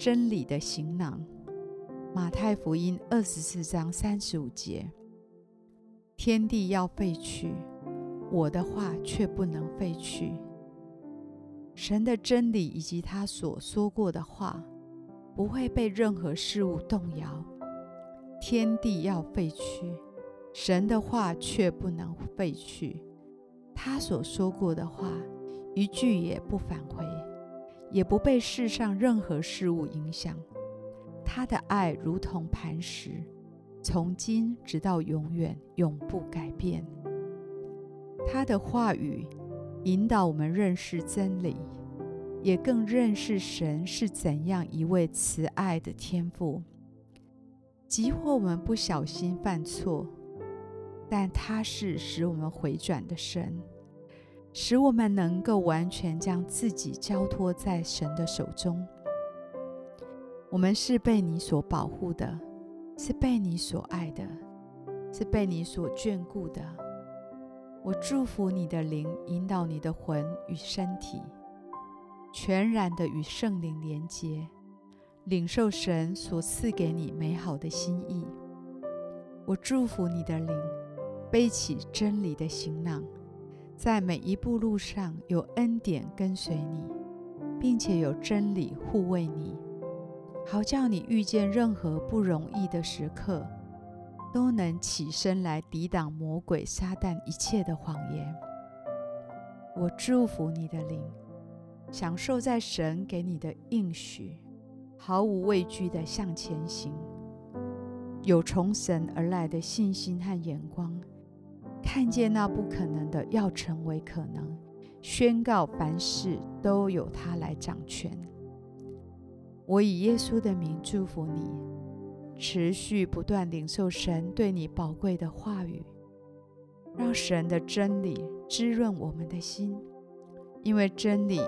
真理的行囊”。马太福音二十四章三十五节：“天地要废去，我的话却不能废去。”神的真理以及他所说过的话，不会被任何事物动摇。天地要废去，神的话却不能废去。他所说过的话，一句也不返回，也不被世上任何事物影响。他的爱如同磐石，从今直到永远，永不改变。他的话语，引导我们认识真理，也更认识神是怎样一位慈爱的天父。即或我们不小心犯错，但他是使我们回转的神，使我们能够完全将自己交托在神的手中。我们是被你所保护的，是被你所爱的，是被你所眷顾的。我祝福你的灵，引导你的魂与身体，全然的与圣灵连结，领受神所赐给你美好的心意。我祝福你的灵，背起真理的行囊，在每一步路上有恩典跟随你，并且有真理护卫你，好叫你遇见任何不容易的时刻。都能起身来抵挡魔鬼撒旦一切的谎言。我祝福你的灵，享受在神给你的应许，毫无畏惧地向前行，有从神而来的信心和眼光，看见那不可能的要成为可能，宣告凡事都由他来掌权。我以耶稣的名祝福你。持续不断领受神对你宝贵的话语，让神的真理滋润我们的心，因为真理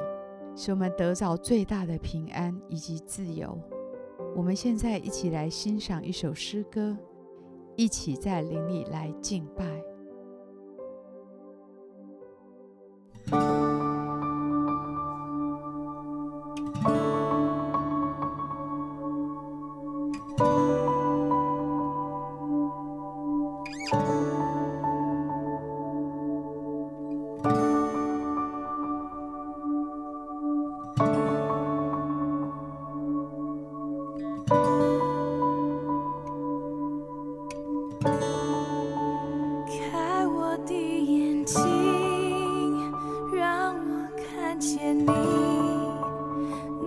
使我们得着最大的平安以及自由。我们现在一起来欣赏一首诗歌，一起在灵里来敬拜。开我的眼睛，让我看见你，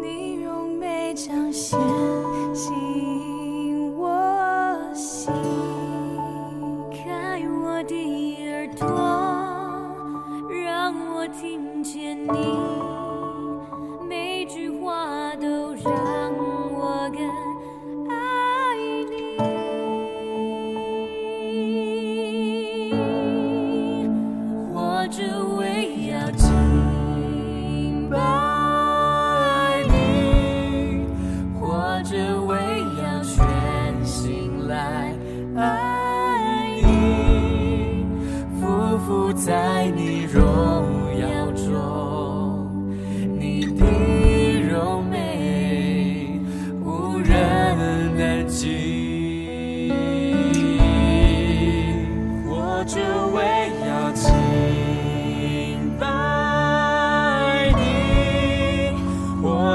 你用美彰显。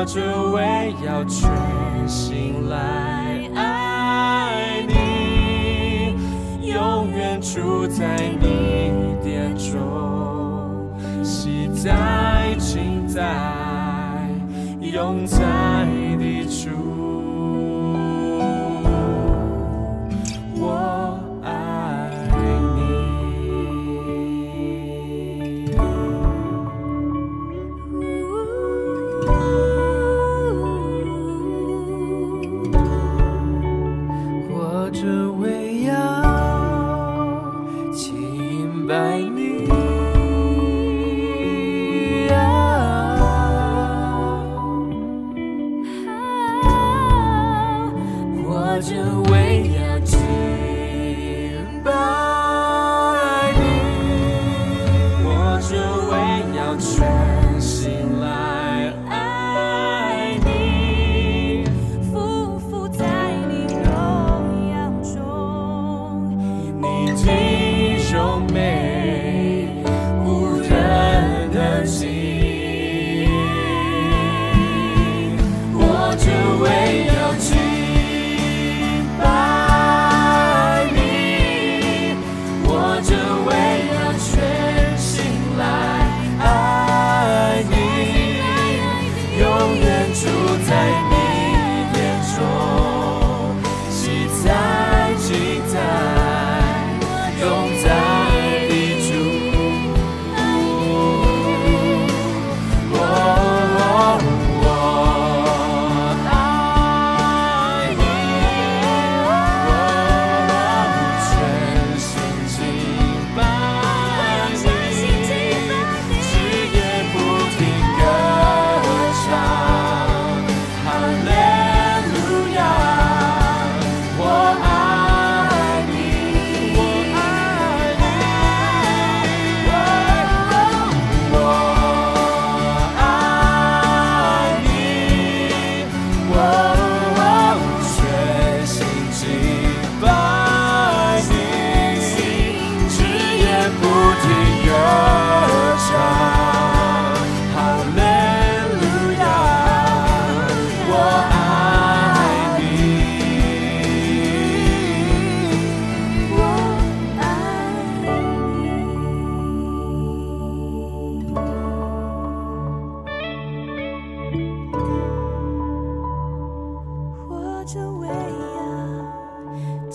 只为要全心来爱你，永远住在你殿中，喜在、情在、永在的主。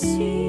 see.